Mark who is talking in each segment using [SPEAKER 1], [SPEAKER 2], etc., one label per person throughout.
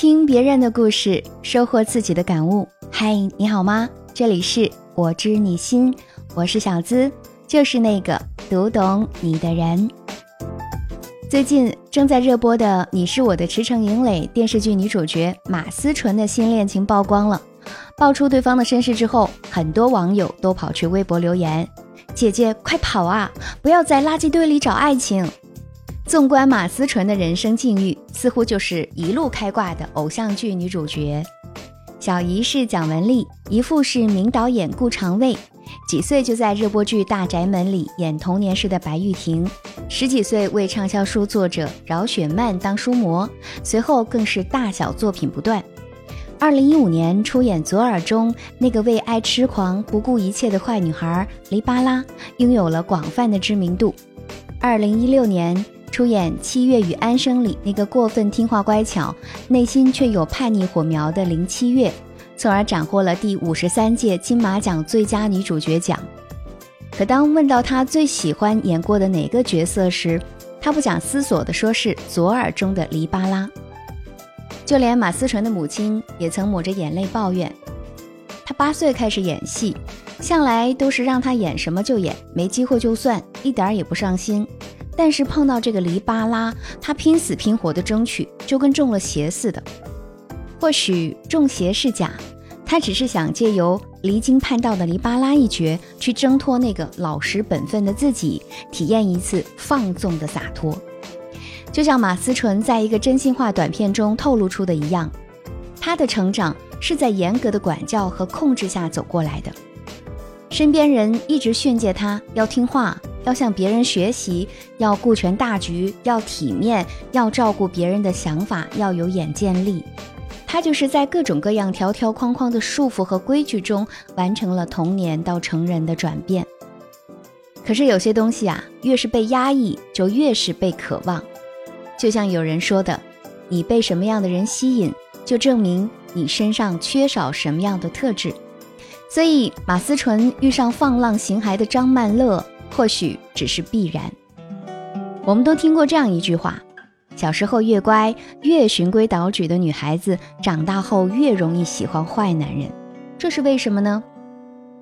[SPEAKER 1] 听别人的故事，收获自己的感悟。嗨，你好吗？这里是我知你心，我是小资，就是那个读懂你的人。最近正在热播的《你是我的驰骋营垒》电视剧女主角马思纯的新恋情曝光了，爆出对方的身世之后，很多网友都跑去微博留言：“姐姐快跑啊，不要在垃圾堆里找爱情。”纵观马思纯的人生境遇，似乎就是一路开挂的偶像剧女主角。小姨是蒋雯丽，姨父是名导演顾长卫。几岁就在热播剧《大宅门》里演童年时的白玉婷，十几岁为畅销书作者饶雪漫当书模，随后更是大小作品不断。二零一五年出演《左耳》中那个为爱痴狂、不顾一切的坏女孩黎巴拉，拥有了广泛的知名度。二零一六年。出演《七月与安生》里那个过分听话乖巧，内心却有叛逆火苗的林七月，从而斩获了第五十三届金马奖最佳女主角奖。可当问到她最喜欢演过的哪个角色时，她不假思索地说是《左耳》中的黎巴拉。就连马思纯的母亲也曾抹着眼泪抱怨，她八岁开始演戏，向来都是让她演什么就演，没机会就算，一点儿也不上心。但是碰到这个黎巴拉，他拼死拼活的争取，就跟中了邪似的。或许中邪是假，他只是想借由离经叛道的黎巴拉一角，去挣脱那个老实本分的自己，体验一次放纵的洒脱。就像马思纯在一个真心话短片中透露出的一样，他的成长是在严格的管教和控制下走过来的，身边人一直训诫他要听话。要向别人学习，要顾全大局，要体面，要照顾别人的想法，要有眼见力。他就是在各种各样条条框框的束缚和规矩中，完成了童年到成人的转变。可是有些东西啊，越是被压抑，就越是被渴望。就像有人说的：“你被什么样的人吸引，就证明你身上缺少什么样的特质。”所以，马思纯遇上放浪形骸的张曼乐。或许只是必然。我们都听过这样一句话：小时候越乖、越循规蹈矩的女孩子，长大后越容易喜欢坏男人。这是为什么呢？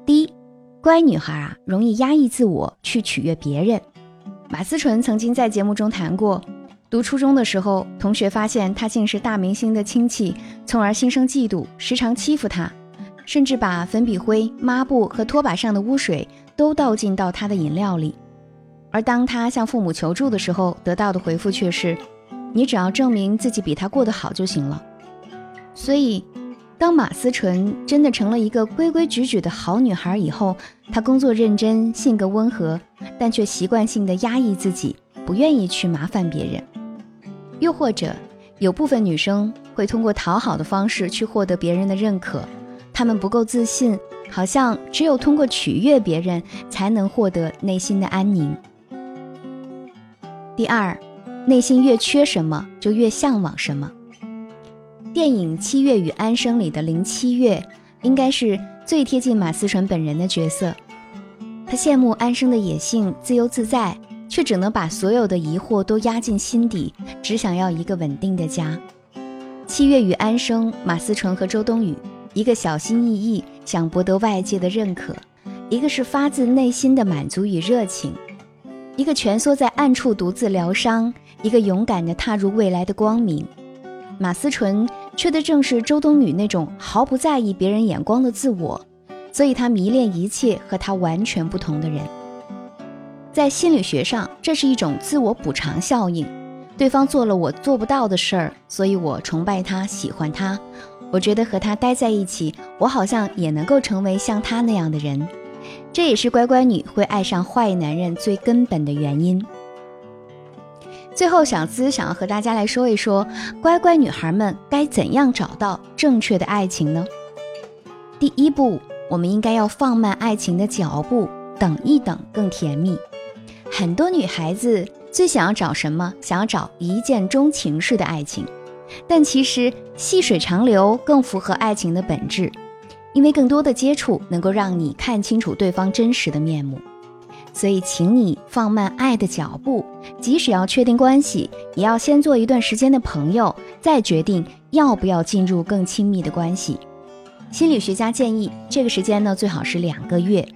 [SPEAKER 1] 第一，乖女孩啊，容易压抑自我去取悦别人。马思纯曾经在节目中谈过，读初中的时候，同学发现她竟是大明星的亲戚，从而心生嫉妒，时常欺负她，甚至把粉笔灰、抹布和拖把上的污水。都倒进到他的饮料里，而当他向父母求助的时候，得到的回复却是：“你只要证明自己比他过得好就行了。”所以，当马思纯真的成了一个规规矩矩的好女孩以后，她工作认真，性格温和，但却习惯性的压抑自己，不愿意去麻烦别人。又或者，有部分女生会通过讨好的方式去获得别人的认可，她们不够自信。好像只有通过取悦别人，才能获得内心的安宁。第二，内心越缺什么，就越向往什么。电影《七月与安生》里的林七月，应该是最贴近马思纯本人的角色。他羡慕安生的野性、自由自在，却只能把所有的疑惑都压进心底，只想要一个稳定的家。七月与安生，马思纯和周冬雨。一个小心翼翼想博得外界的认可，一个是发自内心的满足与热情，一个蜷缩在暗处独自疗伤，一个勇敢地踏入未来的光明。马思纯缺的正是周冬雨那种毫不在意别人眼光的自我，所以她迷恋一切和她完全不同的人。在心理学上，这是一种自我补偿效应，对方做了我做不到的事儿，所以我崇拜他，喜欢他。我觉得和他待在一起，我好像也能够成为像他那样的人。这也是乖乖女会爱上坏男人最根本的原因。最后，小资想要和大家来说一说，乖乖女孩们该怎样找到正确的爱情呢？第一步，我们应该要放慢爱情的脚步，等一等更甜蜜。很多女孩子最想要找什么？想要找一见钟情式的爱情。但其实细水长流更符合爱情的本质，因为更多的接触能够让你看清楚对方真实的面目。所以请你放慢爱的脚步，即使要确定关系，也要先做一段时间的朋友，再决定要不要进入更亲密的关系。心理学家建议，这个时间呢最好是两个月。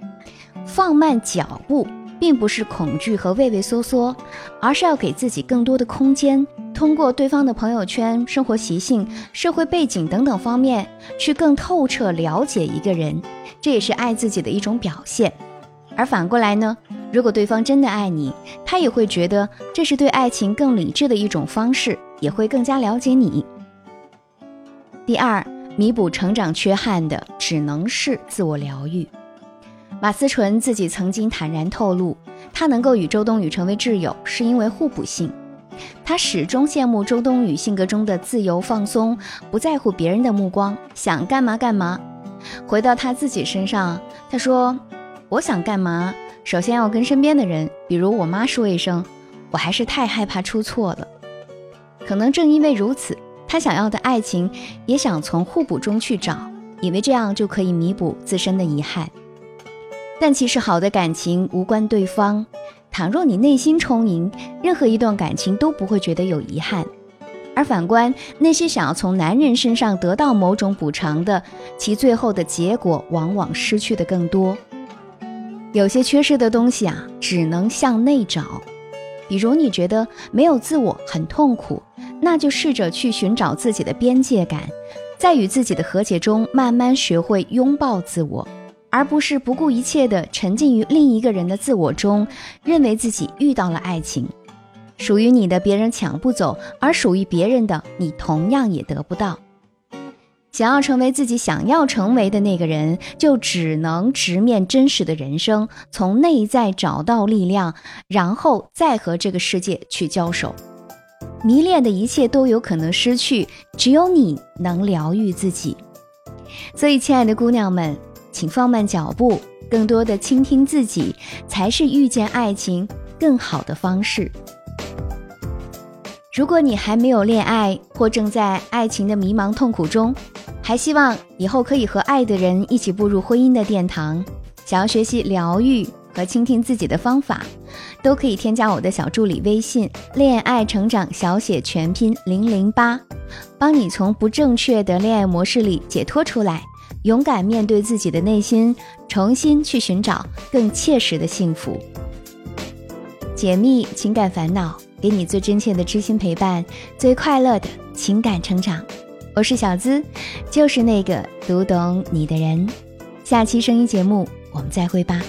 [SPEAKER 1] 放慢脚步，并不是恐惧和畏畏缩缩，而是要给自己更多的空间，通过对方的朋友圈、生活习性、社会背景等等方面，去更透彻了解一个人。这也是爱自己的一种表现。而反过来呢，如果对方真的爱你，他也会觉得这是对爱情更理智的一种方式，也会更加了解你。第二。弥补成长缺憾的只能是自我疗愈。马思纯自己曾经坦然透露，他能够与周冬雨成为挚友，是因为互补性。他始终羡慕周冬雨性格中的自由放松，不在乎别人的目光，想干嘛干嘛。回到他自己身上，他说：“我想干嘛，首先要跟身边的人，比如我妈说一声，我还是太害怕出错了。可能正因为如此。”他想要的爱情，也想从互补中去找，以为这样就可以弥补自身的遗憾。但其实好的感情无关对方，倘若你内心充盈，任何一段感情都不会觉得有遗憾。而反观那些想要从男人身上得到某种补偿的，其最后的结果往往失去的更多。有些缺失的东西啊，只能向内找。比如你觉得没有自我很痛苦。那就试着去寻找自己的边界感，在与自己的和解中，慢慢学会拥抱自我，而不是不顾一切地沉浸于另一个人的自我中，认为自己遇到了爱情。属于你的别人抢不走，而属于别人的你同样也得不到。想要成为自己想要成为的那个人，就只能直面真实的人生，从内在找到力量，然后再和这个世界去交手。迷恋的一切都有可能失去，只有你能疗愈自己。所以，亲爱的姑娘们，请放慢脚步，更多的倾听自己，才是遇见爱情更好的方式。如果你还没有恋爱，或正在爱情的迷茫痛苦中，还希望以后可以和爱的人一起步入婚姻的殿堂，想要学习疗愈。和倾听自己的方法，都可以添加我的小助理微信“恋爱成长小写全拼零零八”，帮你从不正确的恋爱模式里解脱出来，勇敢面对自己的内心，重新去寻找更切实的幸福，解密情感烦恼，给你最真切的知心陪伴，最快乐的情感成长。我是小资，就是那个读懂你的人。下期声音节目我们再会吧。